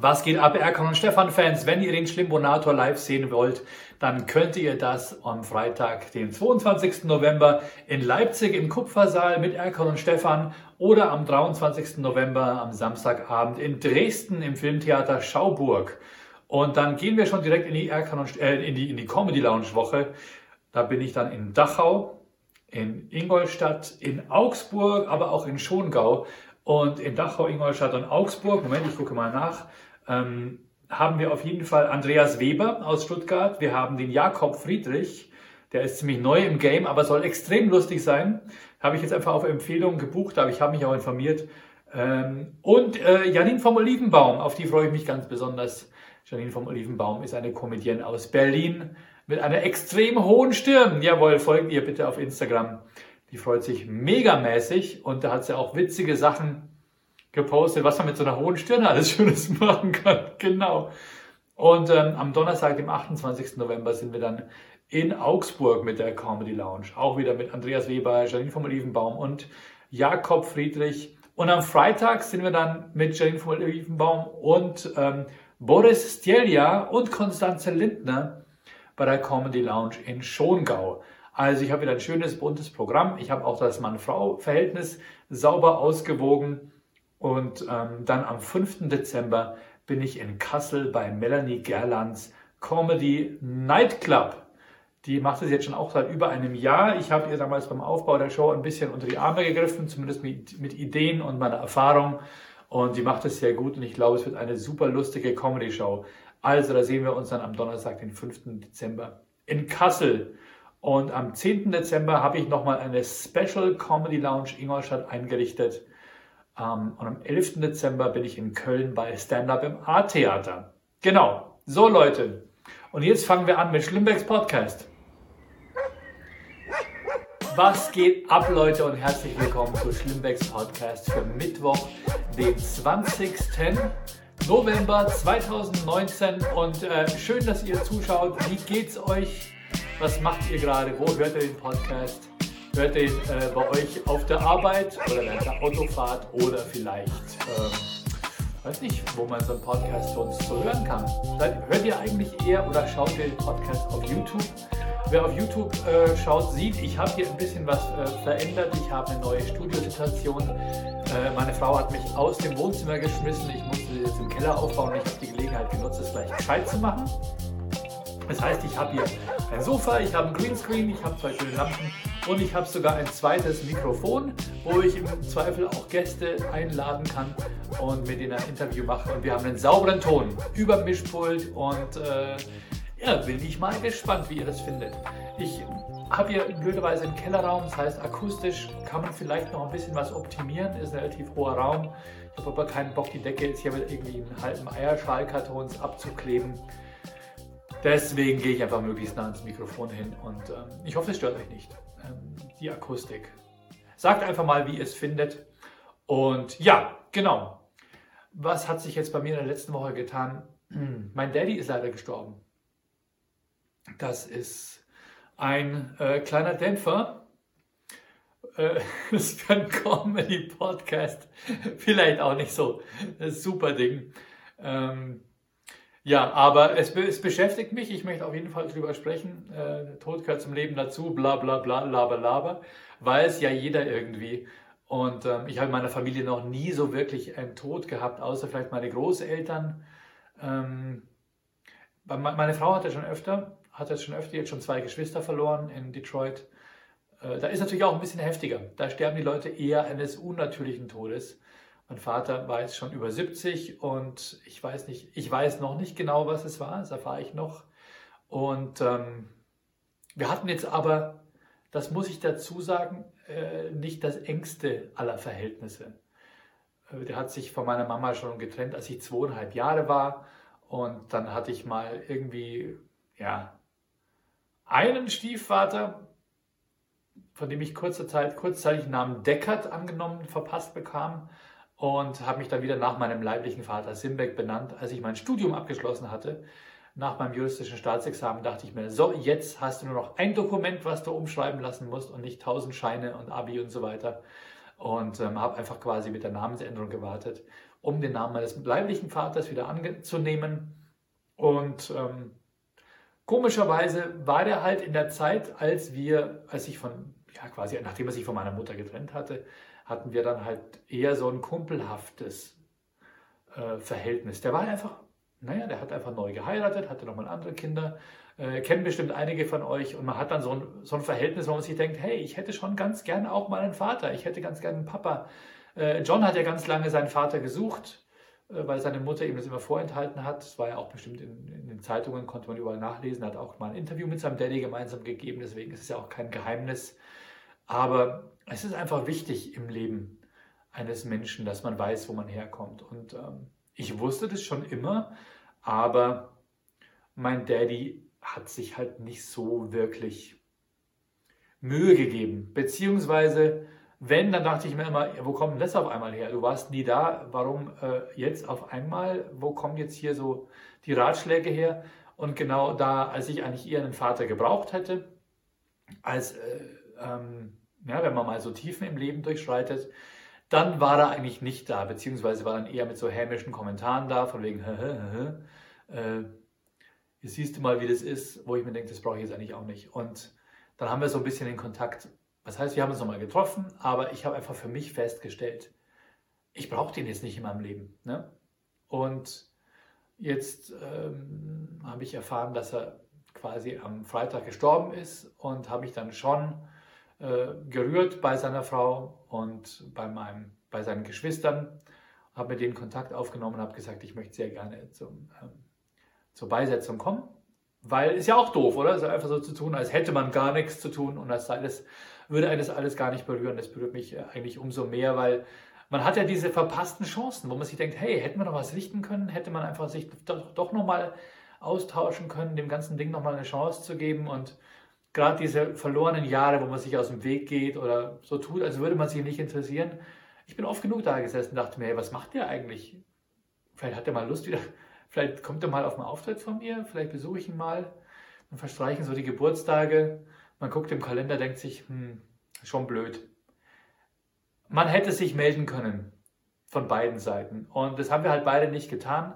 Was geht ab, Erkan und Stefan-Fans? Wenn ihr den Schlimbonator live sehen wollt, dann könnt ihr das am Freitag, den 22. November in Leipzig im Kupfersaal mit Erkan und Stefan oder am 23. November am Samstagabend in Dresden im Filmtheater Schauburg. Und dann gehen wir schon direkt in die, äh, in die, in die Comedy Lounge Woche. Da bin ich dann in Dachau, in Ingolstadt, in Augsburg, aber auch in Schongau. Und in Dachau, Ingolstadt und Augsburg, Moment, ich gucke mal nach, ähm, haben wir auf jeden Fall Andreas Weber aus Stuttgart. Wir haben den Jakob Friedrich, der ist ziemlich neu im Game, aber soll extrem lustig sein. Habe ich jetzt einfach auf Empfehlung gebucht, aber ich habe mich auch informiert. Ähm, und äh, Janine vom Olivenbaum, auf die freue ich mich ganz besonders. Janine vom Olivenbaum ist eine Comedienne aus Berlin mit einer extrem hohen Stirn. Jawohl, folgt ihr bitte auf Instagram. Die freut sich megamäßig und da hat sie auch witzige Sachen gepostet, was man mit so einer hohen Stirn alles Schönes machen kann. Genau. Und ähm, am Donnerstag, dem 28. November, sind wir dann in Augsburg mit der Comedy Lounge. Auch wieder mit Andreas Weber, Janine vom Olivenbaum und Jakob Friedrich. Und am Freitag sind wir dann mit Janine vom Olivenbaum und ähm, Boris Stjelja und Konstanze Lindner bei der Comedy Lounge in Schongau. Also ich habe wieder ein schönes, buntes Programm. Ich habe auch das Mann-Frau-Verhältnis sauber ausgewogen. Und ähm, dann am 5. Dezember bin ich in Kassel bei Melanie Gerlands Comedy Nightclub. Die macht es jetzt schon auch seit über einem Jahr. Ich habe ihr damals beim Aufbau der Show ein bisschen unter die Arme gegriffen, zumindest mit, mit Ideen und meiner Erfahrung. Und die macht es sehr gut und ich glaube, es wird eine super lustige Comedy-Show. Also, da sehen wir uns dann am Donnerstag, den 5. Dezember in Kassel. Und am 10. Dezember habe ich nochmal eine Special Comedy Lounge Ingolstadt eingerichtet. Um, und am 11. Dezember bin ich in Köln bei Stand-Up im A-Theater. Genau. So Leute. Und jetzt fangen wir an mit Schlimmbecks Podcast. Was geht ab, Leute, und herzlich willkommen zu Schlimmbecks Podcast für Mittwoch, den 20. November 2019. Und äh, schön, dass ihr zuschaut. Wie geht's euch? Was macht ihr gerade? Wo hört ihr den Podcast? Hört ihn äh, bei euch auf der Arbeit oder während der Autofahrt oder vielleicht, ähm, weiß nicht, wo man so einen Podcast sonst so hören kann. Hört ihr eigentlich eher oder schaut ihr den Podcast auf YouTube? Wer auf YouTube äh, schaut, sieht, ich habe hier ein bisschen was äh, verändert. Ich habe eine neue Studiosituation. Äh, meine Frau hat mich aus dem Wohnzimmer geschmissen. Ich musste sie jetzt im Keller aufbauen ich habe die Gelegenheit genutzt, es gleich gescheit zu machen. Das heißt, ich habe hier ein Sofa, ich habe ein Greenscreen, ich habe zwei schöne Lampen und ich habe sogar ein zweites Mikrofon, wo ich im Zweifel auch Gäste einladen kann und mit denen ein Interview mache. Und wir haben einen sauberen Ton über Mischpult und äh, ja, bin ich mal gespannt, wie ihr das findet. Ich habe hier blöderweise einen Kellerraum, das heißt akustisch kann man vielleicht noch ein bisschen was optimieren, ist ein relativ hoher Raum. Ich habe aber keinen Bock, die Decke jetzt hier mit irgendwie einen halben Eierschalkartons abzukleben. Deswegen gehe ich einfach möglichst nah ans Mikrofon hin und ähm, ich hoffe, es stört euch nicht. Ähm, die Akustik. Sagt einfach mal, wie ihr es findet. Und ja, genau. Was hat sich jetzt bei mir in der letzten Woche getan? Mein Daddy ist leider gestorben. Das ist ein äh, kleiner Dämpfer. Äh, das ist für einen Comedy-Podcast vielleicht auch nicht so das super Ding. Ähm, ja, aber es, es, beschäftigt mich. Ich möchte auf jeden Fall drüber sprechen. Äh, Tod gehört zum Leben dazu, bla bla bla, laber laber. Weiß ja jeder irgendwie. Und ähm, ich habe in meiner Familie noch nie so wirklich einen Tod gehabt, außer vielleicht meine Großeltern. Ähm, meine Frau hatte schon öfter, hat jetzt schon öfter jetzt schon zwei Geschwister verloren in Detroit. Äh, da ist natürlich auch ein bisschen heftiger. Da sterben die Leute eher eines unnatürlichen Todes. Mein Vater war jetzt schon über 70 und ich weiß nicht, ich weiß noch nicht genau, was es war, das erfahre ich noch. Und ähm, wir hatten jetzt aber, das muss ich dazu sagen, äh, nicht das engste aller Verhältnisse. Äh, der hat sich von meiner Mama schon getrennt, als ich zweieinhalb Jahre war. Und dann hatte ich mal irgendwie, ja, einen Stiefvater, von dem ich kurze Zeit, kurzzeitig den Namen Deckert angenommen, verpasst bekam und habe mich dann wieder nach meinem leiblichen Vater Simbeck benannt. Als ich mein Studium abgeschlossen hatte, nach meinem juristischen Staatsexamen, dachte ich mir, so, jetzt hast du nur noch ein Dokument, was du umschreiben lassen musst und nicht tausend Scheine und Abi und so weiter. Und ähm, habe einfach quasi mit der Namensänderung gewartet. um den Namen meines leiblichen Vaters wieder anzunehmen. Und ähm, komischerweise war der halt in der Zeit, als wir, als ich von, ja quasi, nachdem er sich von meiner Mutter getrennt hatte, hatten wir dann halt eher so ein kumpelhaftes äh, Verhältnis. Der war einfach, naja, der hat einfach neu geheiratet, hatte nochmal andere Kinder, äh, kennen bestimmt einige von euch und man hat dann so ein, so ein Verhältnis, wo man sich denkt, hey, ich hätte schon ganz gerne auch mal einen Vater, ich hätte ganz gerne einen Papa. Äh, John hat ja ganz lange seinen Vater gesucht äh, weil seine Mutter ihm das immer vorenthalten hat. Das war ja auch bestimmt in, in, den Zeitungen, konnte man überall nachlesen, hat auch mal ein Interview mit seinem Daddy gemeinsam gegeben, deswegen ist es ja auch kein Geheimnis. Aber es ist einfach wichtig im Leben eines Menschen, dass man weiß, wo man herkommt. Und ähm, ich wusste das schon immer, aber mein Daddy hat sich halt nicht so wirklich Mühe gegeben, beziehungsweise wenn, dann dachte ich mir immer, wo kommt das auf einmal her? Du warst nie da, warum äh, jetzt auf einmal? Wo kommen jetzt hier so die Ratschläge her? Und genau da, als ich eigentlich eher einen Vater gebraucht hätte, als äh, ähm, ja, wenn man mal so Tiefen im Leben durchschreitet, dann war er eigentlich nicht da, beziehungsweise war dann eher mit so hämischen Kommentaren da, von wegen, äh, jetzt siehst du mal, wie das ist, wo ich mir denke, das brauche ich jetzt eigentlich auch nicht. Und dann haben wir so ein bisschen den Kontakt das heißt, wir haben uns nochmal getroffen, aber ich habe einfach für mich festgestellt, ich brauche den jetzt nicht in meinem Leben. Ne? Und jetzt ähm, habe ich erfahren, dass er quasi am Freitag gestorben ist und habe mich dann schon gerührt bei seiner Frau und bei, meinem, bei seinen Geschwistern, habe mit denen Kontakt aufgenommen und habe gesagt, ich möchte sehr gerne zum, ähm, zur Beisetzung kommen. Weil ist ja auch doof, oder? Es ist einfach so zu tun, als hätte man gar nichts zu tun und als sei das würde eines alles gar nicht berühren. Das berührt mich äh, eigentlich umso mehr, weil man hat ja diese verpassten Chancen, wo man sich denkt, hey, hätte man noch was richten können, hätte man einfach sich doch, doch nochmal austauschen können, dem ganzen Ding nochmal eine Chance zu geben und gerade diese verlorenen Jahre, wo man sich aus dem Weg geht oder so tut, als würde man sich nicht interessieren. Ich bin oft genug da gesessen und dachte mir, hey, was macht der eigentlich? Vielleicht hat er mal Lust wieder, vielleicht kommt er mal auf einen Auftritt von mir, vielleicht besuche ich ihn mal. Dann verstreichen so die Geburtstage man guckt im Kalender, denkt sich, hm, schon blöd. Man hätte sich melden können von beiden Seiten. Und das haben wir halt beide nicht getan.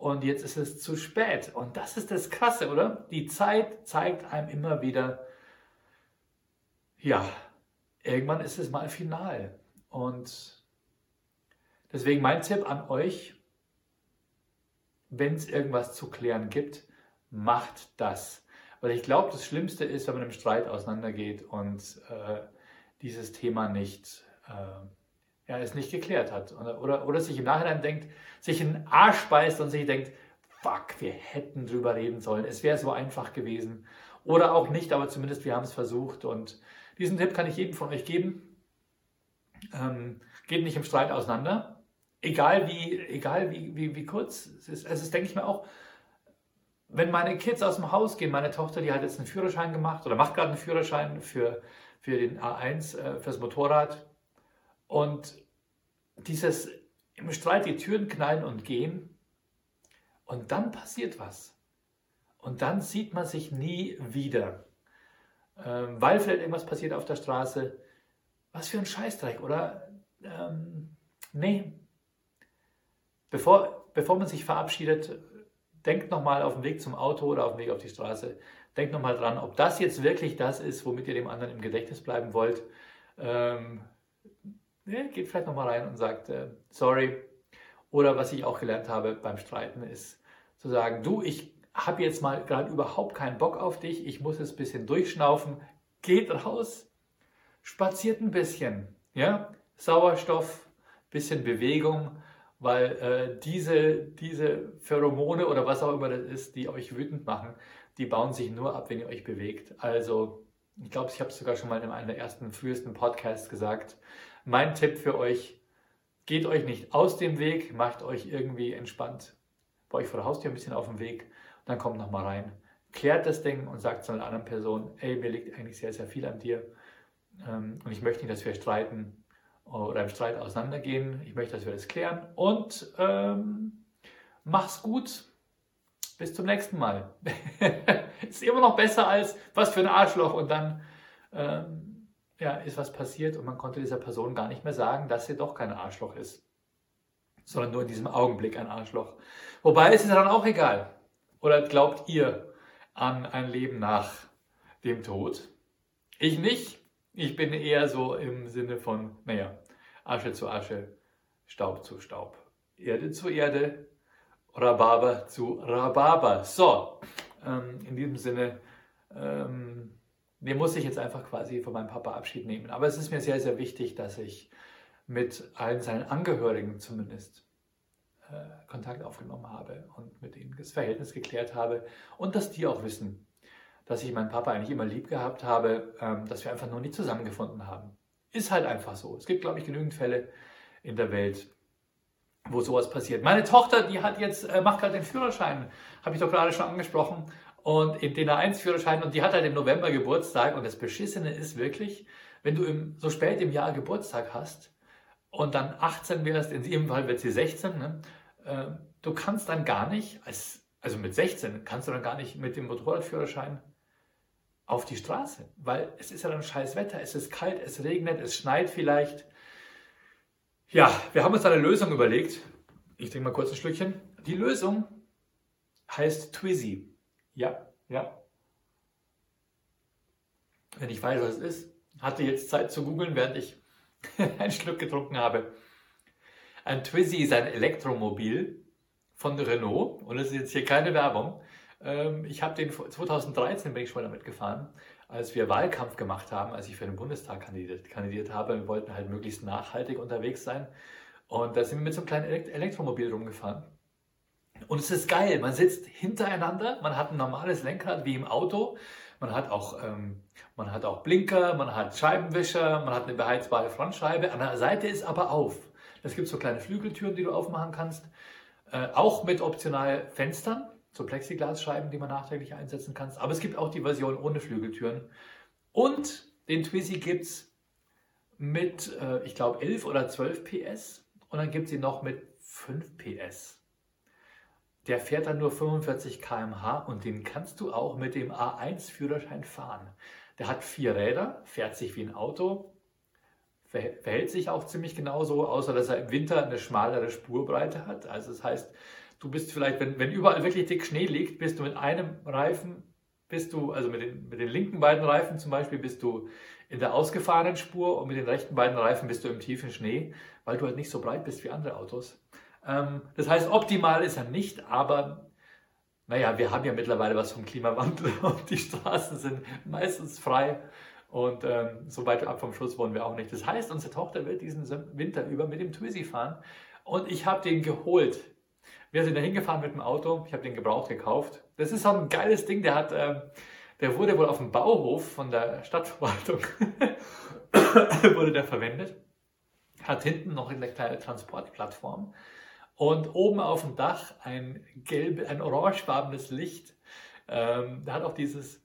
Und jetzt ist es zu spät. Und das ist das Krasse, oder? Die Zeit zeigt einem immer wieder, ja, irgendwann ist es mal final. Und deswegen mein Tipp an euch, wenn es irgendwas zu klären gibt, macht das. Weil ich glaube, das Schlimmste ist, wenn man im Streit auseinandergeht und äh, dieses Thema nicht, äh, ja, es nicht geklärt hat. Oder, oder, oder sich im Nachhinein denkt, sich in den Arsch beißt und sich denkt, fuck, wir hätten drüber reden sollen. Es wäre so einfach gewesen. Oder auch nicht, aber zumindest wir haben es versucht. Und diesen Tipp kann ich jedem von euch geben. Ähm, geht nicht im Streit auseinander. Egal wie, egal wie, wie, wie kurz es ist. Es ist, denke ich mir auch, wenn meine Kids aus dem Haus gehen, meine Tochter, die hat jetzt einen Führerschein gemacht oder macht gerade einen Führerschein für, für den A1, äh, fürs Motorrad. Und dieses im Streit die Türen knallen und gehen. Und dann passiert was. Und dann sieht man sich nie wieder. Ähm, weil vielleicht irgendwas passiert auf der Straße. Was für ein Scheißdreck, oder? Ähm, nee. Bevor, bevor man sich verabschiedet, denkt nochmal auf dem Weg zum Auto oder auf dem Weg auf die Straße, denkt nochmal dran, ob das jetzt wirklich das ist, womit ihr dem anderen im Gedächtnis bleiben wollt. Ähm, ja, geht vielleicht nochmal rein und sagt, äh, sorry. Oder was ich auch gelernt habe beim Streiten ist zu sagen, du, ich habe jetzt mal gerade überhaupt keinen Bock auf dich, ich muss jetzt ein bisschen durchschnaufen, geht raus, spaziert ein bisschen, ja, Sauerstoff, bisschen Bewegung, weil äh, diese, diese Pheromone oder was auch immer das ist, die euch wütend machen, die bauen sich nur ab, wenn ihr euch bewegt. Also, ich glaube, ich habe es sogar schon mal in einem der ersten, frühesten Podcasts gesagt. Mein Tipp für euch, geht euch nicht aus dem Weg, macht euch irgendwie entspannt bei euch vor der Haustür ein bisschen auf dem Weg dann kommt nochmal rein. Klärt das Ding und sagt zu einer anderen Person, ey, mir liegt eigentlich sehr, sehr viel an dir ähm, und ich möchte nicht, dass wir streiten oder im Streit auseinandergehen. Ich möchte, dass wir das klären. Und ähm, mach's gut. Bis zum nächsten Mal. ist immer noch besser als was für ein Arschloch und dann ähm, ja, ist was passiert und man konnte dieser Person gar nicht mehr sagen, dass sie doch kein Arschloch ist. sondern nur in diesem Augenblick ein Arschloch. Wobei es ist dann auch egal. Oder glaubt ihr an ein Leben nach dem Tod? Ich nicht. Ich bin eher so im Sinne von, naja, Asche zu Asche, Staub zu Staub, Erde zu Erde, Rhabarber zu Rhabarber. So, ähm, in diesem Sinne, ähm, dem muss ich jetzt einfach quasi von meinem Papa Abschied nehmen. Aber es ist mir sehr, sehr wichtig, dass ich mit allen seinen Angehörigen zumindest äh, Kontakt aufgenommen habe und mit ihnen das Verhältnis geklärt habe und dass die auch wissen, dass ich meinen Papa eigentlich immer lieb gehabt habe, ähm, dass wir einfach noch nie zusammengefunden haben. Ist halt einfach so. Es gibt, glaube ich, genügend Fälle in der Welt, wo sowas passiert. Meine Tochter, die hat jetzt, äh, macht gerade den Führerschein, habe ich doch gerade schon angesprochen, und in den A1-Führerschein, und die hat halt im November Geburtstag, und das Beschissene ist wirklich, wenn du im, so spät im Jahr Geburtstag hast und dann 18 wärst, in ihrem Fall wird sie 16, ne, äh, du kannst dann gar nicht, als, also mit 16, kannst du dann gar nicht mit dem Motorradführerschein auf die Straße, weil es ist ja dann scheiß Wetter, es ist kalt, es regnet, es schneit vielleicht. Ja, wir haben uns eine Lösung überlegt. Ich trinke mal kurz ein Stückchen. Die Lösung heißt Twizy. Ja, ja. Wenn ich weiß, was es ist, hatte jetzt Zeit zu googeln, während ich einen Schluck getrunken habe. Ein Twizy ist ein Elektromobil von Renault und es ist jetzt hier keine Werbung. Ähm, ich habe den 2013 bin ich schon damit gefahren, als wir Wahlkampf gemacht haben, als ich für den Bundestag kandidiert, kandidiert habe. Wir wollten halt möglichst nachhaltig unterwegs sein und da sind wir mit so einem kleinen Elektromobil rumgefahren. Und es ist geil, man sitzt hintereinander, man hat ein normales Lenkrad wie im Auto, man hat auch, ähm, man hat auch Blinker, man hat Scheibenwischer, man hat eine beheizbare Frontscheibe, an der Seite ist aber auf. Es gibt so kleine Flügeltüren, die du aufmachen kannst, äh, auch mit optional Fenstern, so Plexiglasscheiben, die man nachträglich einsetzen kann. Aber es gibt auch die Version ohne Flügeltüren. Und den Twizy gibt es mit, äh, ich glaube, 11 oder 12 PS. Und dann gibt es ihn noch mit 5 PS. Der fährt dann nur 45 km/h und den kannst du auch mit dem A1-Führerschein fahren. Der hat vier Räder, fährt sich wie ein Auto, verhält sich auch ziemlich genauso, außer dass er im Winter eine schmalere Spurbreite hat. Also das heißt, du bist vielleicht, wenn, wenn überall wirklich dick Schnee liegt, bist du mit einem Reifen, bist du, also mit den, mit den linken beiden Reifen zum Beispiel, bist du in der ausgefahrenen Spur und mit den rechten beiden Reifen bist du im tiefen Schnee, weil du halt nicht so breit bist wie andere Autos. Ähm, das heißt, optimal ist er nicht, aber naja, wir haben ja mittlerweile was vom Klimawandel und die Straßen sind meistens frei und ähm, so weit ab vom Schluss wollen wir auch nicht. Das heißt, unsere Tochter wird diesen Winter über mit dem Twizy fahren und ich habe den geholt. Wir sind da hingefahren mit dem Auto, ich habe den gebraucht gekauft. Das ist so ein geiles Ding, der hat, ähm, der wurde wohl auf dem Bauhof von der Stadtverwaltung wurde der verwendet. Hat hinten noch eine kleine Transportplattform und oben auf dem Dach ein gelb, ein orangefarbenes Licht. Ähm, da hat auch dieses,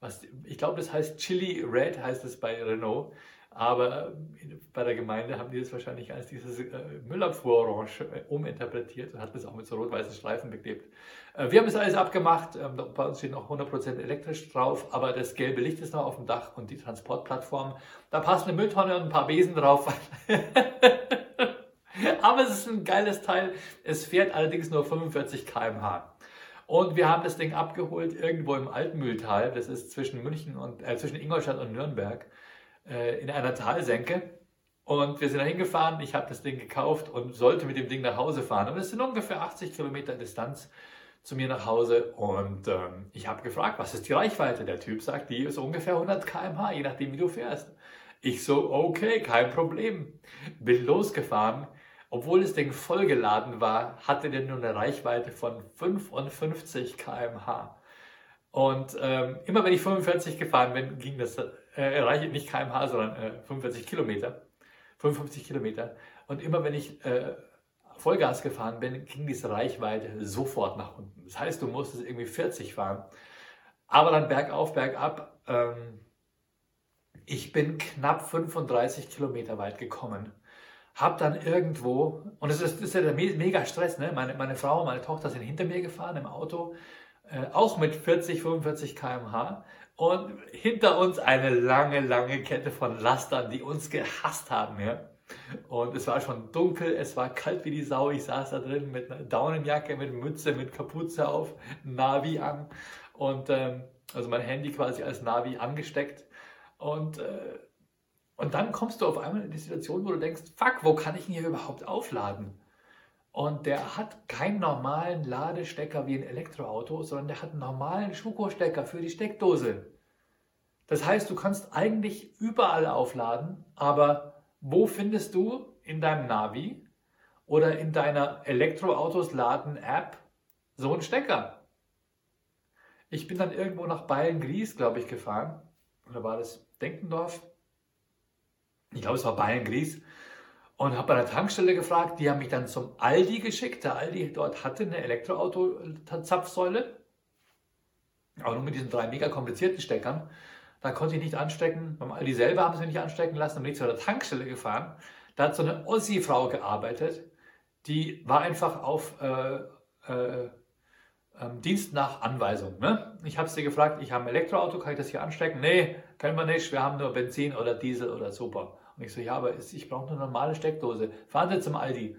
was ich glaube, das heißt Chili Red, heißt es bei Renault. Aber äh, bei der Gemeinde haben die das wahrscheinlich als dieses äh, Müllabfuhr-Orange äh, uminterpretiert und hat das auch mit so rot-weißen Streifen beklebt. Äh, wir haben das alles abgemacht. Ähm, bei uns steht noch 100% elektrisch drauf, aber das gelbe Licht ist noch auf dem Dach und die Transportplattform. Da passt eine Mülltonne und ein paar Besen drauf. Aber es ist ein geiles Teil. Es fährt allerdings nur 45 km/h. Und wir haben das Ding abgeholt irgendwo im Altmühltal. Das ist zwischen München und äh, zwischen Ingolstadt und Nürnberg äh, in einer Talsenke. Und wir sind da hingefahren. Ich habe das Ding gekauft und sollte mit dem Ding nach Hause fahren. Und es sind ungefähr 80 Kilometer Distanz zu mir nach Hause. Und ähm, ich habe gefragt, was ist die Reichweite? Der Typ sagt, die ist ungefähr 100 km/h, je nachdem, wie du fährst. Ich so, okay, kein Problem. Bin losgefahren obwohl das Ding vollgeladen war, hatte der nur eine Reichweite von 55 km/h. Und ähm, immer wenn ich 45 gefahren bin, ging das, äh, nicht km/h, sondern äh, 45 Kilometer. 55 Kilometer. Und immer wenn ich äh, Vollgas gefahren bin, ging diese Reichweite sofort nach unten. Das heißt, du musstest irgendwie 40 fahren. Aber dann bergauf, bergab. Ähm, ich bin knapp 35 Kilometer weit gekommen hab dann irgendwo, und das ist, das ist ja der mega Stress, ne? meine, meine Frau und meine Tochter sind hinter mir gefahren im Auto, äh, auch mit 40, 45 km/h. Und hinter uns eine lange, lange Kette von Lastern, die uns gehasst haben. Ja? Und es war schon dunkel, es war kalt wie die Sau. Ich saß da drin mit einer Daunenjacke, mit Mütze, mit Kapuze auf, Navi an und ähm, also mein Handy quasi als Navi angesteckt. Und, äh, und dann kommst du auf einmal in die Situation, wo du denkst, fuck, wo kann ich ihn hier überhaupt aufladen? Und der hat keinen normalen Ladestecker wie ein Elektroauto, sondern der hat einen normalen Schuko-Stecker für die Steckdose. Das heißt, du kannst eigentlich überall aufladen, aber wo findest du in deinem Navi oder in deiner Elektroautos laden App so einen Stecker? Ich bin dann irgendwo nach Bayern-Gries, glaube ich, gefahren. Oder war das Denkendorf? Ich glaube, es war Bayern-Gries. Und habe bei der Tankstelle gefragt. Die haben mich dann zum Aldi geschickt. Der Aldi dort hatte eine Elektroauto-Zapfsäule. Aber nur mit diesen drei mega komplizierten Steckern. Da konnte ich nicht anstecken. Beim Aldi selber haben sie mich nicht anstecken lassen. Dann bin ich zu der Tankstelle gefahren. Da hat so eine Ossi-Frau gearbeitet. Die war einfach auf äh, äh, ähm, Dienst nach Anweisung. Ne? Ich habe sie gefragt, ich habe ein Elektroauto, kann ich das hier anstecken? Nee, können wir nicht. Wir haben nur Benzin oder Diesel oder super. Und ich so, ja, aber ich brauche eine normale Steckdose. Fahren Sie zum Aldi.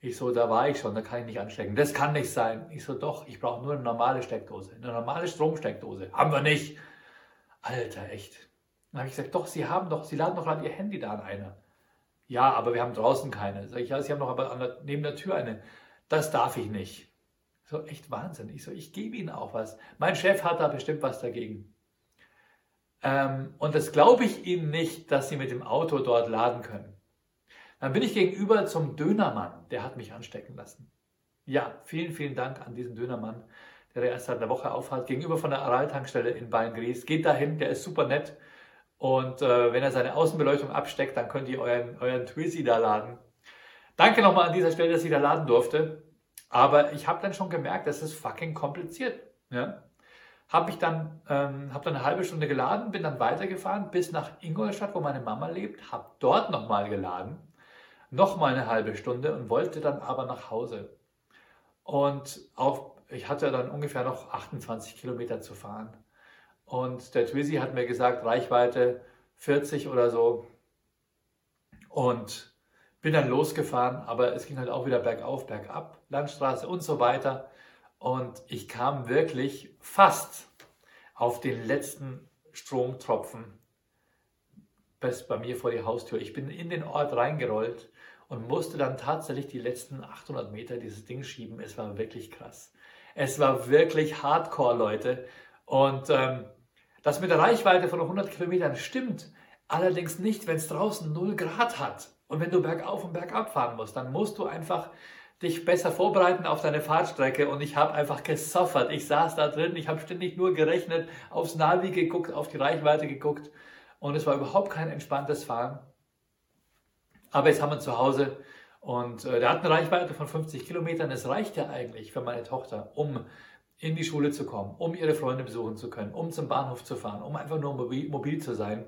Ich so, da war ich schon, da kann ich nicht anstecken. Das kann nicht sein. Ich so, doch, ich brauche nur eine normale Steckdose. Eine normale Stromsteckdose. Haben wir nicht. Alter, echt. Dann habe ich gesagt, doch, Sie haben doch, Sie laden doch gerade Ihr Handy da an einer. Ja, aber wir haben draußen keine. Sag ich, ja, Sie haben doch aber der, neben der Tür eine. Das darf ich nicht. So, echt Wahnsinn. Ich so, ich gebe Ihnen auch was. Mein Chef hat da bestimmt was dagegen. Ähm, und das glaube ich Ihnen nicht, dass Sie mit dem Auto dort laden können. Dann bin ich gegenüber zum Dönermann, der hat mich anstecken lassen. Ja, vielen, vielen Dank an diesen Dönermann der erst seit einer Woche aufhat, gegenüber von der Aral-Tankstelle in Beingries. Geht dahin, der ist super nett. Und äh, wenn er seine Außenbeleuchtung absteckt, dann könnt ihr euren, euren Twizy da laden. Danke nochmal an dieser Stelle, dass ich da laden durfte. Aber ich habe dann schon gemerkt, das ist fucking kompliziert. Ja? Habe ich dann, ähm, hab dann eine halbe Stunde geladen, bin dann weitergefahren bis nach Ingolstadt, wo meine Mama lebt, habe dort nochmal geladen, nochmal eine halbe Stunde und wollte dann aber nach Hause. Und auf ich hatte dann ungefähr noch 28 Kilometer zu fahren. Und der Twizy hat mir gesagt, Reichweite 40 oder so. Und bin dann losgefahren, aber es ging halt auch wieder bergauf, bergab, Landstraße und so weiter. Und ich kam wirklich fast auf den letzten Stromtropfen bis bei mir vor die Haustür. Ich bin in den Ort reingerollt und musste dann tatsächlich die letzten 800 Meter dieses Ding schieben. Es war wirklich krass. Es war wirklich hardcore, Leute. Und ähm, das mit der Reichweite von 100 Kilometern stimmt. Allerdings nicht, wenn es draußen 0 Grad hat. Und wenn du bergauf und bergab fahren musst, dann musst du einfach dich besser vorbereiten auf deine Fahrtstrecke. Und ich habe einfach gesoffert. Ich saß da drin, ich habe ständig nur gerechnet, aufs Navi geguckt, auf die Reichweite geguckt. Und es war überhaupt kein entspanntes Fahren. Aber jetzt haben wir zu Hause und äh, der hat eine Reichweite von 50 Kilometern. Es reicht ja eigentlich für meine Tochter, um in die Schule zu kommen, um ihre Freunde besuchen zu können, um zum Bahnhof zu fahren, um einfach nur mobil, mobil zu sein.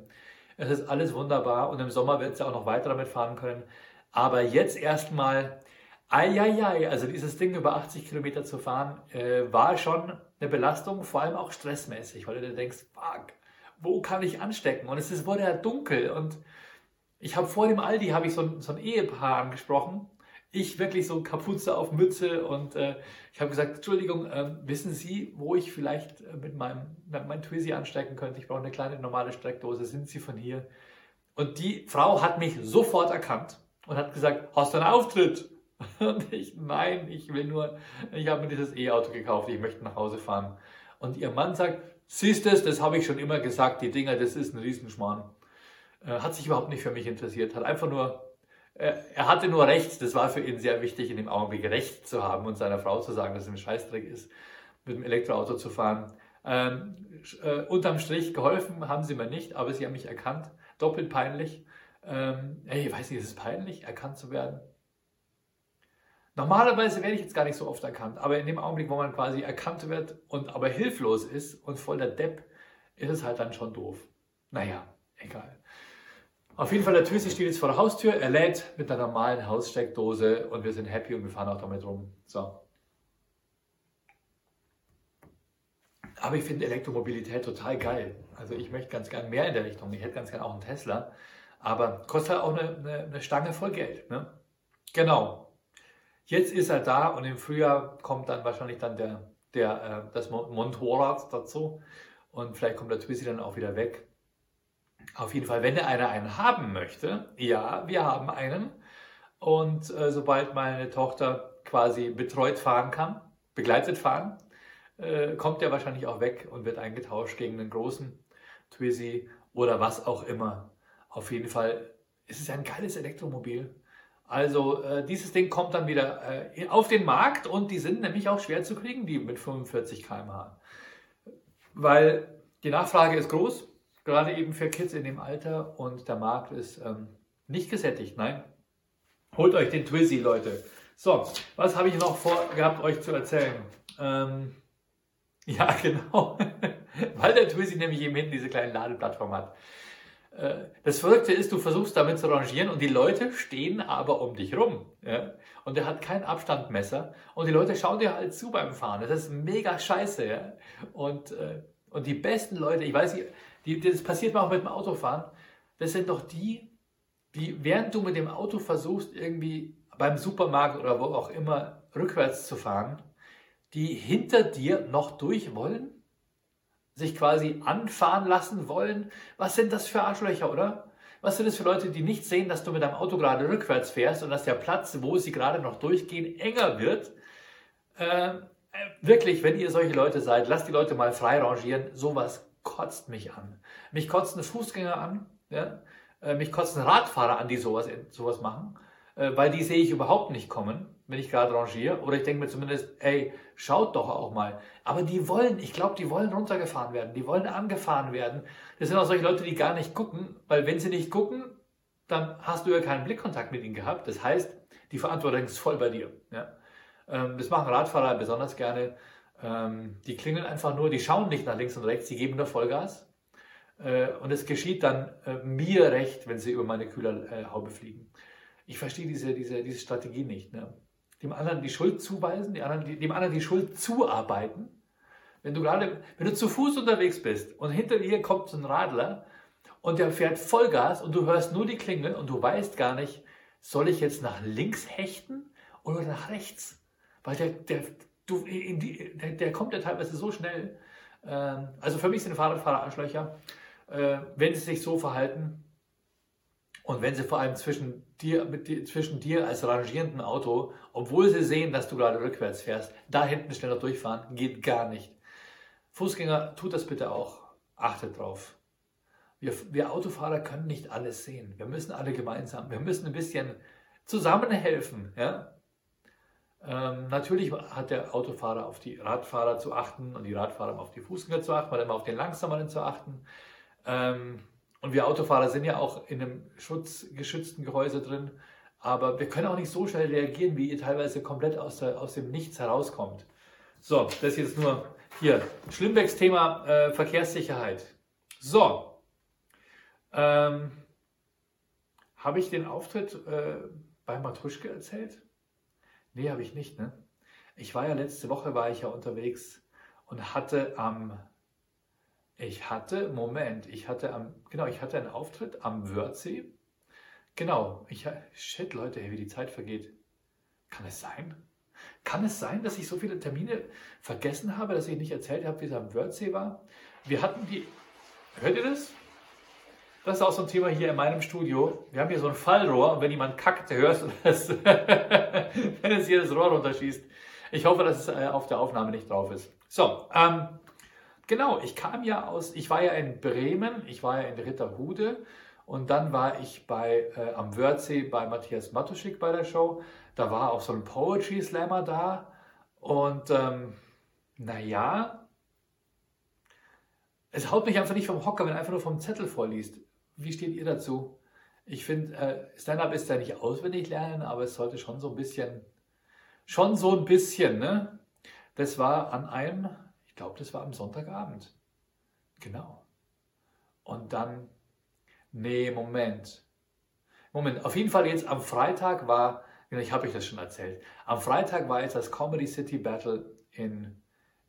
Es ist alles wunderbar und im Sommer wird sie auch noch weiter damit fahren können. Aber jetzt erstmal, eieiei, also dieses Ding über 80 Kilometer zu fahren, äh, war schon eine Belastung, vor allem auch stressmäßig, weil du dir denkst, fuck, wo kann ich anstecken? Und es ist, wurde ja dunkel und ich habe vor dem Aldi habe ich so ein, so ein Ehepaar angesprochen. Ich wirklich so Kapuze auf Mütze und äh, ich habe gesagt, Entschuldigung, äh, wissen Sie, wo ich vielleicht äh, mit meinem mit meinem Twizy anstecken könnte? Ich brauche eine kleine normale Steckdose. Sind Sie von hier? Und die Frau hat mich sofort erkannt und hat gesagt, hast du einen Auftritt? Und ich, nein, ich will nur, ich habe mir dieses E-Auto gekauft, ich möchte nach Hause fahren. Und ihr Mann sagt, siehst du es, das habe ich schon immer gesagt, die Dinger, das ist ein Riesenschmarrn. Äh, hat sich überhaupt nicht für mich interessiert, hat einfach nur, äh, er hatte nur Recht, das war für ihn sehr wichtig, in dem Augenblick Recht zu haben und seiner Frau zu sagen, dass es ein Scheißdreck ist, mit dem Elektroauto zu fahren. Ähm, äh, unterm Strich geholfen haben sie mir nicht, aber sie haben mich erkannt, doppelt peinlich. Ähm, ey, ich weiß nicht, ist es peinlich, erkannt zu werden? Normalerweise werde ich jetzt gar nicht so oft erkannt, aber in dem Augenblick, wo man quasi erkannt wird und aber hilflos ist und voll der Depp, ist es halt dann schon doof. Naja, egal. Auf jeden Fall, der Twizy steht jetzt vor der Haustür. Er lädt mit einer normalen Haussteckdose und wir sind happy und wir fahren auch damit rum. So. Aber ich finde Elektromobilität total geil. Also ich möchte ganz gern mehr in der Richtung. Ich hätte ganz gern auch einen Tesla. Aber kostet halt auch eine, eine, eine Stange voll Geld. Ne? Genau. Jetzt ist er da und im Frühjahr kommt dann wahrscheinlich dann der, der, äh, das Motorrad dazu. Und vielleicht kommt der Twizy dann auch wieder weg. Auf jeden Fall, wenn einer einen haben möchte, ja, wir haben einen. Und äh, sobald meine Tochter quasi betreut fahren kann, begleitet fahren, äh, kommt er wahrscheinlich auch weg und wird eingetauscht gegen einen großen Twizy oder was auch immer. Auf jeden Fall ist es ein geiles Elektromobil. Also äh, dieses Ding kommt dann wieder äh, auf den Markt und die sind nämlich auch schwer zu kriegen, die mit 45 km/h. Weil die Nachfrage ist groß, gerade eben für Kids in dem Alter und der Markt ist ähm, nicht gesättigt. Nein, holt euch den Twizy, Leute. So, was habe ich noch vorgehabt, euch zu erzählen? Ähm, ja, genau. Weil der Twizy nämlich eben hinten diese kleine Ladeplattform hat. Äh, das Verrückte ist, du versuchst damit zu rangieren und die Leute stehen aber um dich rum. Ja? Und der hat kein Abstandmesser und die Leute schauen dir halt zu beim Fahren. Das ist mega scheiße. Ja? Und, äh, und die besten Leute, ich weiß nicht, die, das passiert mir auch mit dem Autofahren, das sind doch die, die während du mit dem Auto versuchst, irgendwie beim Supermarkt oder wo auch immer rückwärts zu fahren, die hinter dir noch durch wollen sich quasi anfahren lassen wollen. Was sind das für Arschlöcher, oder? Was sind das für Leute, die nicht sehen, dass du mit deinem Auto gerade rückwärts fährst und dass der Platz, wo sie gerade noch durchgehen, enger wird? Äh, wirklich, wenn ihr solche Leute seid, lasst die Leute mal frei rangieren. Sowas kotzt mich an. Mich kotzen Fußgänger an. Ja? Äh, mich kotzen Radfahrer an, die sowas, sowas machen. Äh, weil die sehe ich überhaupt nicht kommen, wenn ich gerade rangiere. Oder ich denke mir zumindest, ey, schaut doch auch mal. Aber die wollen, ich glaube, die wollen runtergefahren werden, die wollen angefahren werden. Das sind auch solche Leute, die gar nicht gucken, weil wenn sie nicht gucken, dann hast du ja keinen Blickkontakt mit ihnen gehabt. Das heißt, die Verantwortung ist voll bei dir. Ja? Ähm, das machen Radfahrer besonders gerne. Ähm, die klingeln einfach nur, die schauen nicht nach links und rechts, die geben nur Vollgas. Äh, und es geschieht dann äh, mir recht, wenn sie über meine Kühlerhaube fliegen. Ich verstehe diese, diese, diese Strategie nicht. Ne? Dem anderen die Schuld zuweisen, dem anderen, dem anderen die Schuld zuarbeiten. Wenn du gerade, wenn du zu Fuß unterwegs bist und hinter dir kommt so ein Radler und der fährt Vollgas und du hörst nur die Klingel und du weißt gar nicht, soll ich jetzt nach links hechten oder nach rechts? Weil der, der, du, die, der, der kommt ja teilweise so schnell. Ähm, also für mich sind Fahrradfahrer Arschlöcher. Äh, wenn sie sich so verhalten, und wenn sie vor allem zwischen dir, dir, zwischen dir als rangierenden Auto, obwohl sie sehen, dass du gerade rückwärts fährst, da hinten schneller durchfahren, geht gar nicht. Fußgänger, tut das bitte auch. Achtet drauf. Wir, wir Autofahrer können nicht alles sehen. Wir müssen alle gemeinsam, wir müssen ein bisschen zusammenhelfen. Ja? Ähm, natürlich hat der Autofahrer auf die Radfahrer zu achten und die Radfahrer auf die Fußgänger zu achten, man immer auf den Langsameren zu achten. Ähm, und wir Autofahrer sind ja auch in einem schutzgeschützten Gehäuse drin. Aber wir können auch nicht so schnell reagieren, wie ihr teilweise komplett aus, der, aus dem Nichts herauskommt. So, das jetzt nur hier. Schlimmbecks Thema äh, Verkehrssicherheit. So. Ähm, habe ich den Auftritt äh, bei Matruschke erzählt? Nee, habe ich nicht. Ne? Ich war ja letzte Woche war ich ja unterwegs und hatte am ich hatte, Moment, ich hatte am, genau, ich hatte einen Auftritt am Wörthsee. Genau, ich, shit, Leute, hey, wie die Zeit vergeht. Kann es sein? Kann es sein, dass ich so viele Termine vergessen habe, dass ich nicht erzählt habe, wie es am Wörthsee war? Wir hatten die, hört ihr das? Das ist auch so ein Thema hier in meinem Studio. Wir haben hier so ein Fallrohr und wenn jemand kackt, hörst du das, wenn es hier das Rohr runterschießt. Ich hoffe, dass es äh, auf der Aufnahme nicht drauf ist. So, ähm, Genau, ich kam ja aus, ich war ja in Bremen, ich war ja in Ritterhude und dann war ich bei, äh, am Wörthsee bei Matthias Matuschik bei der Show. Da war auch so ein Poetry Slammer da und ähm, naja, es haut mich einfach nicht vom Hocker, wenn er einfach nur vom Zettel vorliest. Wie steht ihr dazu? Ich finde, äh, Stand-up ist ja nicht auswendig lernen, aber es sollte schon so ein bisschen, schon so ein bisschen, ne? Das war an einem glaube, das war am Sonntagabend. Genau. Und dann, nee, Moment. Moment, auf jeden Fall jetzt am Freitag war, ich habe euch das schon erzählt, am Freitag war jetzt das Comedy City Battle in,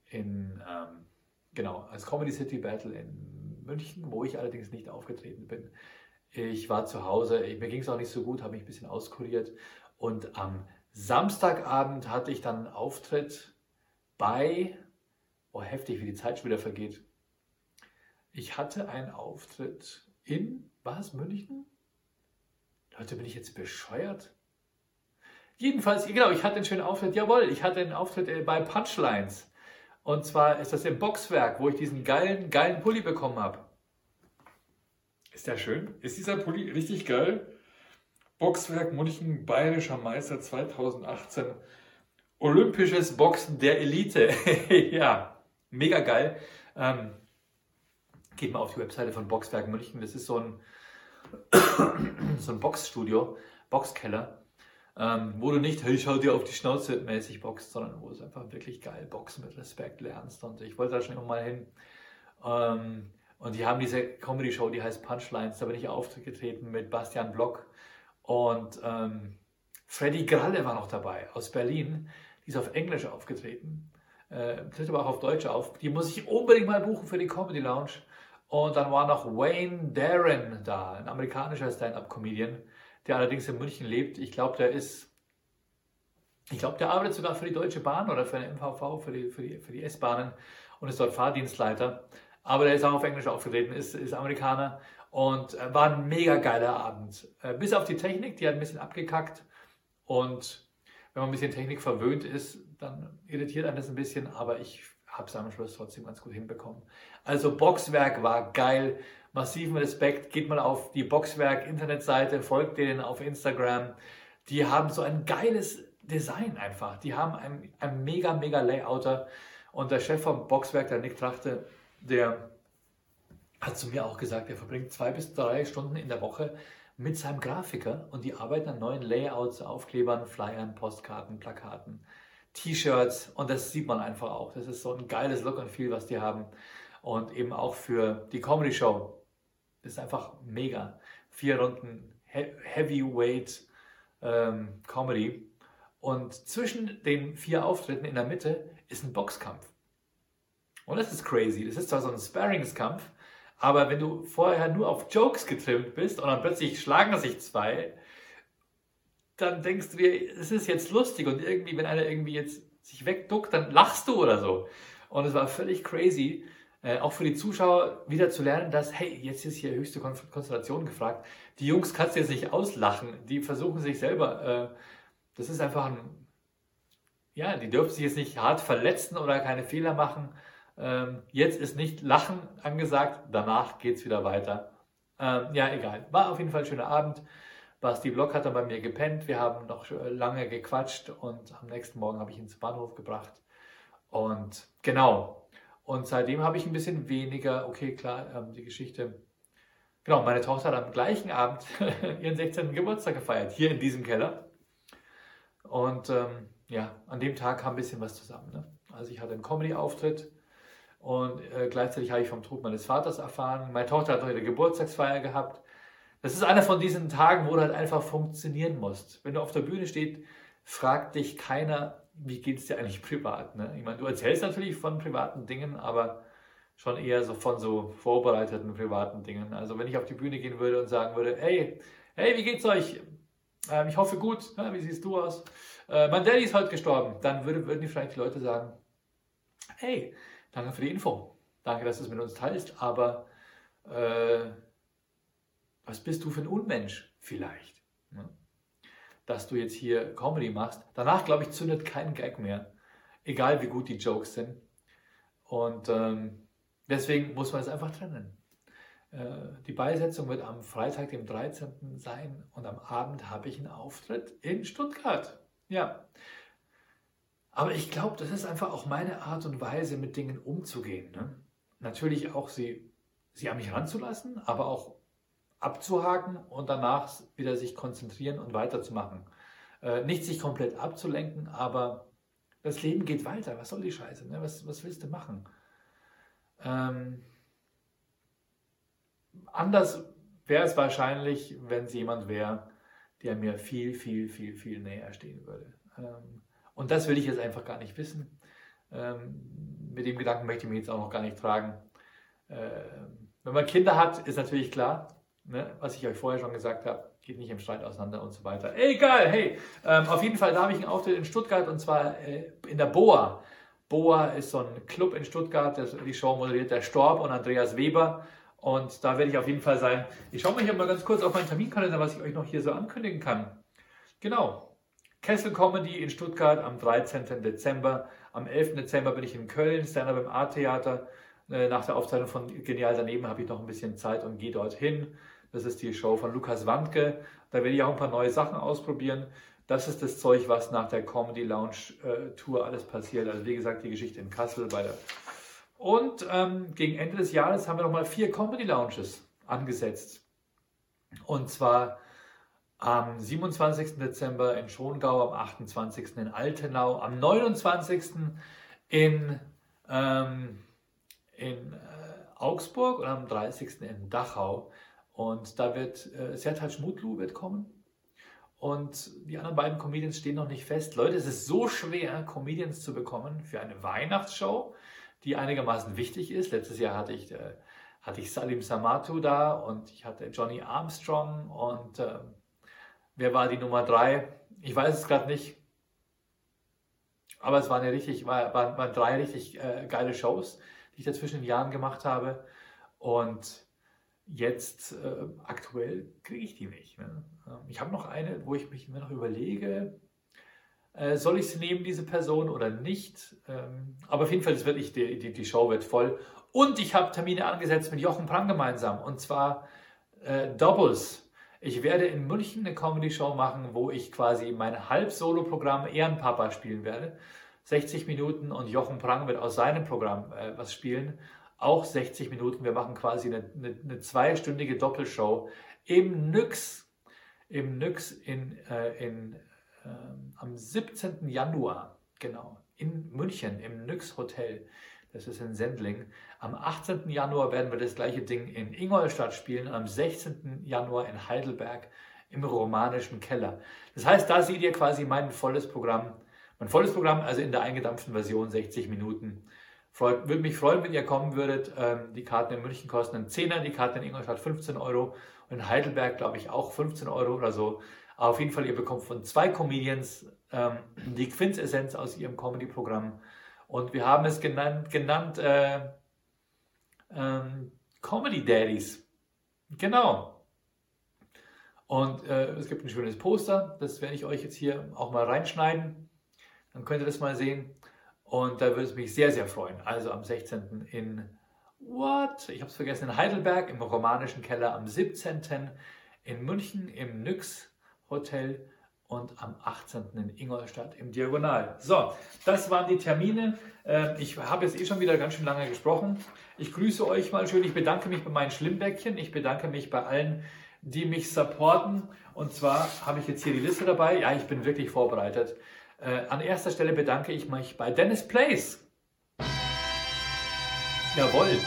in ähm, genau, als Comedy City Battle in München, wo ich allerdings nicht aufgetreten bin. Ich war zu Hause, mir ging es auch nicht so gut, habe mich ein bisschen auskuriert. Und am Samstagabend hatte ich dann einen Auftritt bei, oh heftig, wie die Zeit schon wieder vergeht. Ich hatte einen Auftritt in, war es München? Leute, bin ich jetzt bescheuert? Jedenfalls, genau, ich hatte einen schönen Auftritt. Jawohl, ich hatte einen Auftritt äh, bei Punchlines. Und zwar ist das im Boxwerk, wo ich diesen geilen, geilen Pulli bekommen habe. Ist der schön? Ist dieser Pulli richtig geil? Boxwerk München, Bayerischer Meister 2018. Olympisches Boxen der Elite. ja, mega geil. Ähm, geht mal auf die Webseite von Boxwerk München. Das ist so ein, so ein Boxstudio, Boxkeller ähm, wo du nicht, hey, ich hau dir auf die Schnauze mäßig boxt, sondern wo es einfach wirklich geil Boxen mit Respekt lernst. Und ich wollte da schon immer mal hin. Ähm, und die haben diese Comedy-Show, die heißt Punchlines. Da bin ich aufgetreten mit Bastian Block und ähm, Freddy Gralle war noch dabei aus Berlin. Die ist auf Englisch aufgetreten, äh, tritt aber auch auf Deutsch auf. Die muss ich unbedingt mal buchen für die Comedy Lounge. Und dann war noch Wayne Darren da, ein amerikanischer Stand-up-Comedian der allerdings in München lebt. Ich glaube, der ist, ich glaube, der arbeitet sogar für die Deutsche Bahn oder für den MVV, für die, für die, für die S-Bahnen und ist dort Fahrdienstleiter. Aber der ist auch auf Englisch aufgetreten, ist, ist Amerikaner und äh, war ein mega geiler Abend. Äh, bis auf die Technik, die hat ein bisschen abgekackt und wenn man ein bisschen Technik verwöhnt ist, dann irritiert einen das ein bisschen, aber ich habe es am Schluss trotzdem ganz gut hinbekommen. Also Boxwerk war geil massiven Respekt. Geht mal auf die Boxwerk-Internetseite, folgt denen auf Instagram. Die haben so ein geiles Design einfach. Die haben ein mega, mega Layouter. Und der Chef vom Boxwerk, der Nick Trachte, der hat zu mir auch gesagt, er verbringt zwei bis drei Stunden in der Woche mit seinem Grafiker und die arbeiten an neuen Layouts, Aufklebern, Flyern, Postkarten, Plakaten, T-Shirts und das sieht man einfach auch. Das ist so ein geiles Look und Feel, was die haben und eben auch für die Comedy Show ist einfach mega. Vier Runden Heavyweight ähm, Comedy. Und zwischen den vier Auftritten in der Mitte ist ein Boxkampf. Und das ist crazy. Das ist zwar so ein Sparringskampf, aber wenn du vorher nur auf Jokes getrimmt bist und dann plötzlich schlagen sich zwei, dann denkst du dir, es ist jetzt lustig und irgendwie, wenn einer irgendwie jetzt sich wegduckt, dann lachst du oder so. Und es war völlig crazy. Äh, auch für die Zuschauer wieder zu lernen, dass, hey, jetzt ist hier höchste Konzentration gefragt. Die Jungs kannst du jetzt nicht auslachen, die versuchen sich selber, äh, das ist einfach ein, ja, die dürfen sich jetzt nicht hart verletzen oder keine Fehler machen. Ähm, jetzt ist nicht Lachen angesagt, danach geht es wieder weiter. Ähm, ja, egal. War auf jeden Fall ein schöner Abend. Basti Block hat dann bei mir gepennt. Wir haben noch lange gequatscht und am nächsten Morgen habe ich ihn zum Bahnhof gebracht. Und genau, und seitdem habe ich ein bisschen weniger, okay, klar, ähm, die Geschichte. Genau, meine Tochter hat am gleichen Abend ihren 16. Geburtstag gefeiert, hier in diesem Keller. Und ähm, ja, an dem Tag kam ein bisschen was zusammen. Ne? Also ich hatte einen Comedy-Auftritt und äh, gleichzeitig habe ich vom Tod meines Vaters erfahren. Meine Tochter hat heute Geburtstagsfeier gehabt. Das ist einer von diesen Tagen, wo du halt einfach funktionieren musst. Wenn du auf der Bühne stehst, fragt dich keiner, wie geht es dir eigentlich privat? Ne? Ich meine, du erzählst natürlich von privaten Dingen, aber schon eher so von so vorbereiteten privaten Dingen. Also wenn ich auf die Bühne gehen würde und sagen würde, hey, hey, wie geht's euch? Ähm, ich hoffe gut, ja, wie siehst du aus? Äh, mein Daddy ist heute gestorben. Dann würde, würden die vielleicht die Leute sagen, hey, danke für die Info. Danke, dass du es mit uns teilst, aber äh, was bist du für ein Unmensch vielleicht? Ne? dass du jetzt hier Comedy machst. Danach, glaube ich, zündet kein Gag mehr. Egal wie gut die Jokes sind. Und ähm, deswegen muss man es einfach trennen. Äh, die Beisetzung wird am Freitag, dem 13. sein und am Abend habe ich einen Auftritt in Stuttgart. Ja. Aber ich glaube, das ist einfach auch meine Art und Weise, mit Dingen umzugehen. Ne? Natürlich auch sie, sie an mich ranzulassen, aber auch abzuhaken und danach wieder sich konzentrieren und weiterzumachen. Äh, nicht sich komplett abzulenken, aber das Leben geht weiter. Was soll die Scheiße? Ne? Was, was willst du machen? Ähm, anders wäre es wahrscheinlich, wenn es jemand wäre, der mir viel, viel, viel, viel näher stehen würde. Ähm, und das will ich jetzt einfach gar nicht wissen. Ähm, mit dem Gedanken möchte ich mich jetzt auch noch gar nicht tragen. Ähm, wenn man Kinder hat, ist natürlich klar, Ne? Was ich euch vorher schon gesagt habe, geht nicht im Streit auseinander und so weiter. Egal, hey, ähm, auf jeden Fall, da habe ich einen Auftritt in Stuttgart und zwar äh, in der Boa. Boa ist so ein Club in Stuttgart, das, die Show moderiert der Storb und Andreas Weber. Und da werde ich auf jeden Fall sein. Ich schaue mal hier mal ganz kurz auf meinen Terminkalender, was ich euch noch hier so ankündigen kann. Genau. Kessel Comedy in Stuttgart am 13. Dezember. Am 11. Dezember bin ich in Köln, Stand-up im Art-Theater. Äh, nach der Aufzeichnung von Genial daneben habe ich noch ein bisschen Zeit und gehe dorthin. Das ist die Show von Lukas Wandke. Da werde ich auch ein paar neue Sachen ausprobieren. Das ist das Zeug, was nach der Comedy Lounge Tour alles passiert. Also wie gesagt, die Geschichte in Kassel bei der. Und ähm, gegen Ende des Jahres haben wir nochmal vier Comedy Lounges angesetzt. Und zwar am 27. Dezember in Schongau, am 28. in Altenau, am 29. in, ähm, in äh, Augsburg und am 30. in Dachau. Und da wird äh, Sertac Mutlu wird kommen. Und die anderen beiden Comedians stehen noch nicht fest. Leute, es ist so schwer, Comedians zu bekommen für eine Weihnachtsshow, die einigermaßen wichtig ist. Letztes Jahr hatte ich, äh, hatte ich Salim Samatu da und ich hatte Johnny Armstrong und äh, wer war die Nummer drei? Ich weiß es gerade nicht. Aber es waren ja richtig, war, waren, waren drei richtig äh, geile Shows, die ich da zwischen den Jahren gemacht habe. Und Jetzt äh, aktuell kriege ich die nicht. Ne? Ähm, ich habe noch eine, wo ich mich mir noch überlege, äh, soll ich sie nehmen, diese Person oder nicht. Ähm, aber auf jeden Fall ist wirklich, die, die, die Show wird voll. Und ich habe Termine angesetzt mit Jochen Prang gemeinsam. Und zwar äh, Doubles. Ich werde in München eine Comedy-Show machen, wo ich quasi mein Halb-Solo-Programm Ehrenpapa spielen werde. 60 Minuten und Jochen Prang wird aus seinem Programm äh, was spielen auch 60 Minuten. Wir machen quasi eine, eine, eine zweistündige Doppelshow im Nyx, im Nyx in, äh, in, äh, am 17. Januar, genau, in München, im Nyx Hotel. Das ist in Sendling. Am 18. Januar werden wir das gleiche Ding in Ingolstadt spielen, am 16. Januar in Heidelberg im romanischen Keller. Das heißt, da seht ihr quasi mein volles Programm. Mein volles Programm, also in der eingedampften Version 60 Minuten. Freut, würde mich freuen, wenn ihr kommen würdet. Ähm, die Karten in München kosten einen Zehner, die Karten in Ingolstadt 15 Euro und in Heidelberg, glaube ich, auch 15 Euro oder so. Aber auf jeden Fall, ihr bekommt von zwei Comedians ähm, die Quintessenz aus ihrem Comedy-Programm. Und wir haben es genannt, genannt äh, ähm, Comedy Daddies. Genau. Und äh, es gibt ein schönes Poster, das werde ich euch jetzt hier auch mal reinschneiden. Dann könnt ihr das mal sehen. Und da würde es mich sehr, sehr freuen. Also am 16. in What? Ich habe es vergessen, in Heidelberg im romanischen Keller, am 17. in München im Nyx Hotel und am 18. in Ingolstadt im Diagonal. So, das waren die Termine. Ähm, ich habe jetzt eh schon wieder ganz schön lange gesprochen. Ich grüße euch mal schön. Ich bedanke mich bei meinen Schlimmbäckchen. Ich bedanke mich bei allen, die mich supporten. Und zwar habe ich jetzt hier die Liste dabei. Ja, ich bin wirklich vorbereitet. Äh, an erster Stelle bedanke ich mich bei Dennis Place. Jawohl,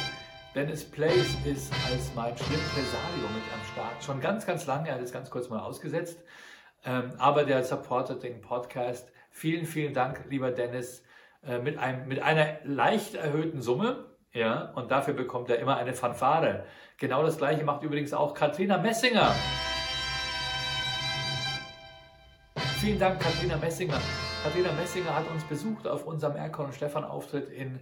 Dennis Place ist als mein Schlimmpresario mit am Start. Schon ganz, ganz lange, er hat es ganz kurz mal ausgesetzt. Ähm, aber der supportet den Podcast. Vielen, vielen Dank, lieber Dennis, äh, mit, einem, mit einer leicht erhöhten Summe. Ja, und dafür bekommt er immer eine Fanfare. Genau das gleiche macht übrigens auch Katrina Messinger. Vielen Dank, Katrina Messinger. Katrina Messinger hat uns besucht auf unserem Erkon und Stefan Auftritt in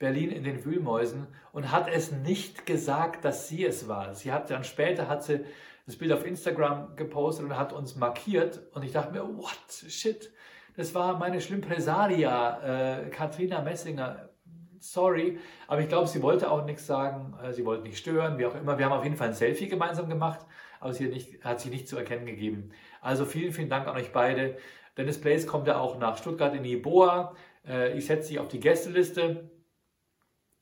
Berlin in den Wühlmäusen und hat es nicht gesagt, dass sie es war. Sie hat dann später hat sie das Bild auf Instagram gepostet und hat uns markiert und ich dachte mir, what, shit, das war meine Schlimmpresaria, äh, Katrina Messinger. Sorry, aber ich glaube, sie wollte auch nichts sagen, äh, sie wollte nicht stören, wie auch immer. Wir haben auf jeden Fall ein Selfie gemeinsam gemacht, aber sie hat, nicht, hat sich nicht zu erkennen gegeben. Also vielen, vielen Dank an euch beide. Dennis Place kommt ja auch nach Stuttgart in die Boa. Äh, ich setze sie auf die Gästeliste.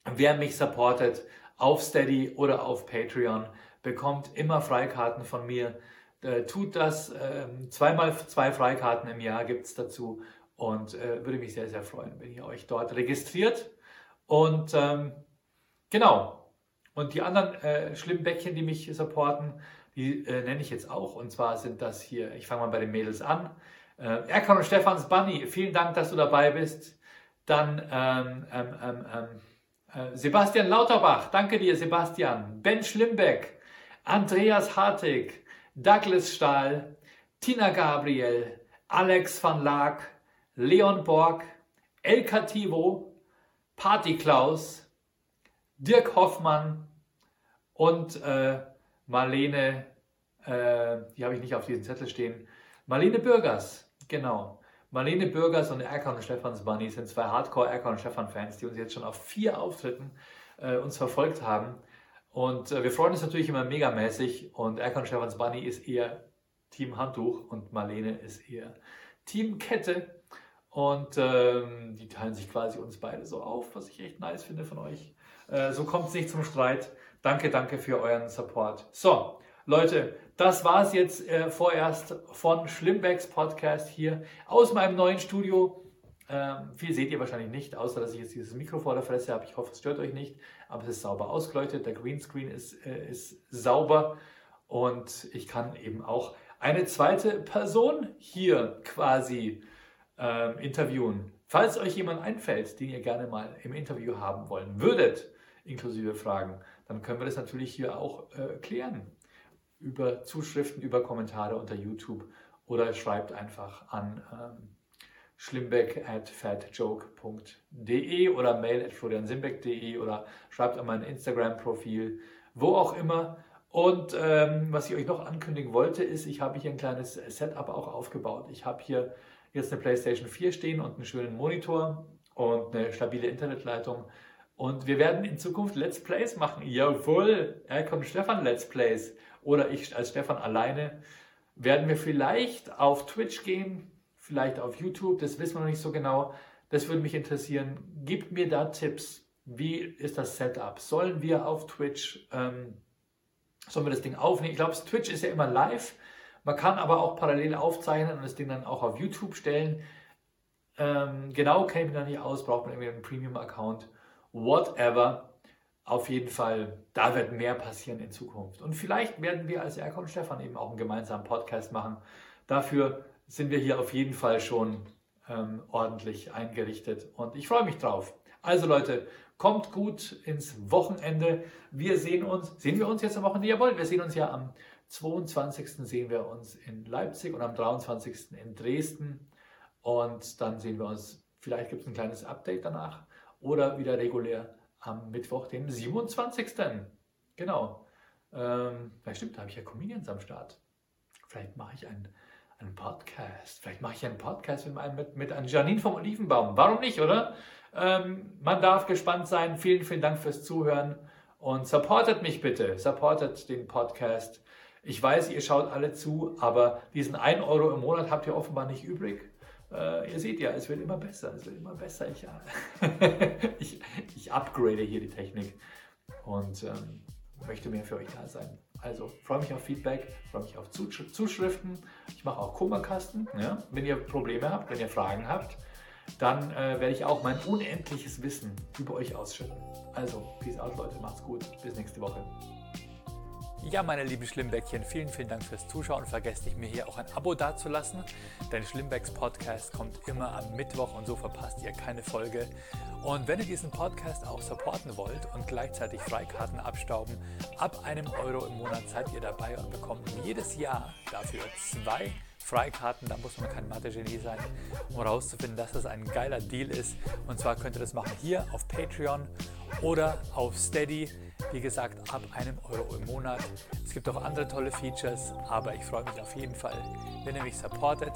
Wer mich supportet auf Steady oder auf Patreon, bekommt immer Freikarten von mir. Äh, tut das. Ähm, zweimal zwei Freikarten im Jahr gibt es dazu. Und äh, würde mich sehr, sehr freuen, wenn ihr euch dort registriert. Und ähm, genau. Und die anderen äh, Schlimmbäckchen, die mich supporten, die äh, nenne ich jetzt auch. Und zwar sind das hier, ich fange mal bei den Mädels an. Äh, Erkan und Stefans Bunny, vielen Dank, dass du dabei bist. Dann ähm, ähm, ähm, ähm, äh, Sebastian Lauterbach, danke dir, Sebastian. Ben Schlimbeck, Andreas Hartig, Douglas Stahl, Tina Gabriel, Alex van Laak, Leon Borg, El Cativo, Party Klaus, Dirk Hoffmann und äh, Marlene, äh, die habe ich nicht auf diesem Zettel stehen, Marlene Bürgers, genau. Marlene Bürgers und Erkan und Stefans Bunny sind zwei Hardcore Erkan und Stefan Fans, die uns jetzt schon auf vier Auftritten äh, uns verfolgt haben. Und äh, wir freuen uns natürlich immer megamäßig und Erkan und Stefans Bunny ist eher Team Handtuch und Marlene ist eher Team Kette. Und ähm, die teilen sich quasi uns beide so auf, was ich echt nice finde von euch. Äh, so kommt es nicht zum Streit. Danke, danke für euren Support. So, Leute, das war es jetzt äh, vorerst von Schlimmbecks Podcast hier aus meinem neuen Studio. Ähm, viel seht ihr wahrscheinlich nicht, außer dass ich jetzt dieses Mikro vor der Fresse habe. Ich hoffe, es stört euch nicht, aber es ist sauber ausgeleuchtet. Der Greenscreen ist, äh, ist sauber und ich kann eben auch eine zweite Person hier quasi ähm, interviewen. Falls euch jemand einfällt, den ihr gerne mal im Interview haben wollen würdet, inklusive Fragen, dann können wir das natürlich hier auch äh, klären. Über Zuschriften, über Kommentare unter YouTube oder schreibt einfach an ähm, schlimbeck at fatjoke.de oder mail at floriansimbeck.de oder schreibt an mein Instagram-Profil, wo auch immer. Und ähm, was ich euch noch ankündigen wollte, ist, ich habe hier ein kleines Setup auch aufgebaut. Ich habe hier jetzt eine PlayStation 4 stehen und einen schönen Monitor und eine stabile Internetleitung. Und wir werden in Zukunft Let's Plays machen. Jawohl, er kommt Stefan Let's Plays oder ich als Stefan alleine. Werden wir vielleicht auf Twitch gehen, vielleicht auf YouTube, das wissen wir noch nicht so genau. Das würde mich interessieren. Gebt mir da Tipps. Wie ist das Setup? Sollen wir auf Twitch ähm, sollen wir das Ding aufnehmen. Ich glaube, Twitch ist ja immer live. Man kann aber auch parallel aufzeichnen und das Ding dann auch auf YouTube stellen. Ähm, genau kenne ich mich noch nicht aus, braucht man irgendwie einen Premium-Account. Whatever. Auf jeden Fall, da wird mehr passieren in Zukunft. Und vielleicht werden wir als Erko und Stefan eben auch einen gemeinsamen Podcast machen. Dafür sind wir hier auf jeden Fall schon ähm, ordentlich eingerichtet und ich freue mich drauf. Also Leute, Kommt gut ins Wochenende. Wir sehen uns, sehen wir uns jetzt am Wochenende? Jawohl, wir sehen uns ja am 22. sehen wir uns in Leipzig und am 23. in Dresden. Und dann sehen wir uns, vielleicht gibt es ein kleines Update danach oder wieder regulär am Mittwoch, den 27. Genau. Ähm, vielleicht stimmt, da habe ich ja Comedians am Start. Vielleicht mache ich einen, einen Podcast. Vielleicht mache ich einen Podcast mit, mit, mit Janine vom Olivenbaum. Warum nicht, oder? Ähm, man darf gespannt sein. Vielen, vielen Dank fürs Zuhören und supportet mich bitte. Supportet den Podcast. Ich weiß, ihr schaut alle zu, aber diesen 1 Euro im Monat habt ihr offenbar nicht übrig. Äh, ihr seht ja, es wird immer besser. Es wird immer besser. Ich, ich, ich upgrade hier die Technik und ähm, möchte mehr für euch da sein. Also freue mich auf Feedback, freue mich auf Zuschriften. Ich mache auch Kummerkasten. Ja? Wenn ihr Probleme habt, wenn ihr Fragen habt, dann äh, werde ich auch mein unendliches Wissen über euch ausschütten. Also, peace out, Leute, macht's gut, bis nächste Woche. Ja, meine lieben Schlimmbäckchen, vielen, vielen Dank fürs Zuschauen. Vergesst nicht, mir hier auch ein Abo dazulassen, denn Schlimmbecks Podcast kommt immer am Mittwoch und so verpasst ihr keine Folge. Und wenn ihr diesen Podcast auch supporten wollt und gleichzeitig Freikarten abstauben, ab einem Euro im Monat seid ihr dabei und bekommt jedes Jahr dafür zwei Freikarten, da muss man kein Mathe-Genie sein, um herauszufinden, dass das ein geiler Deal ist. Und zwar könnt ihr das machen hier auf Patreon oder auf Steady. Wie gesagt, ab einem Euro im Monat. Es gibt auch andere tolle Features, aber ich freue mich auf jeden Fall, wenn ihr mich supportet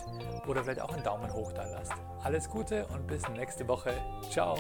oder vielleicht auch einen Daumen hoch da lasst. Alles Gute und bis nächste Woche. Ciao.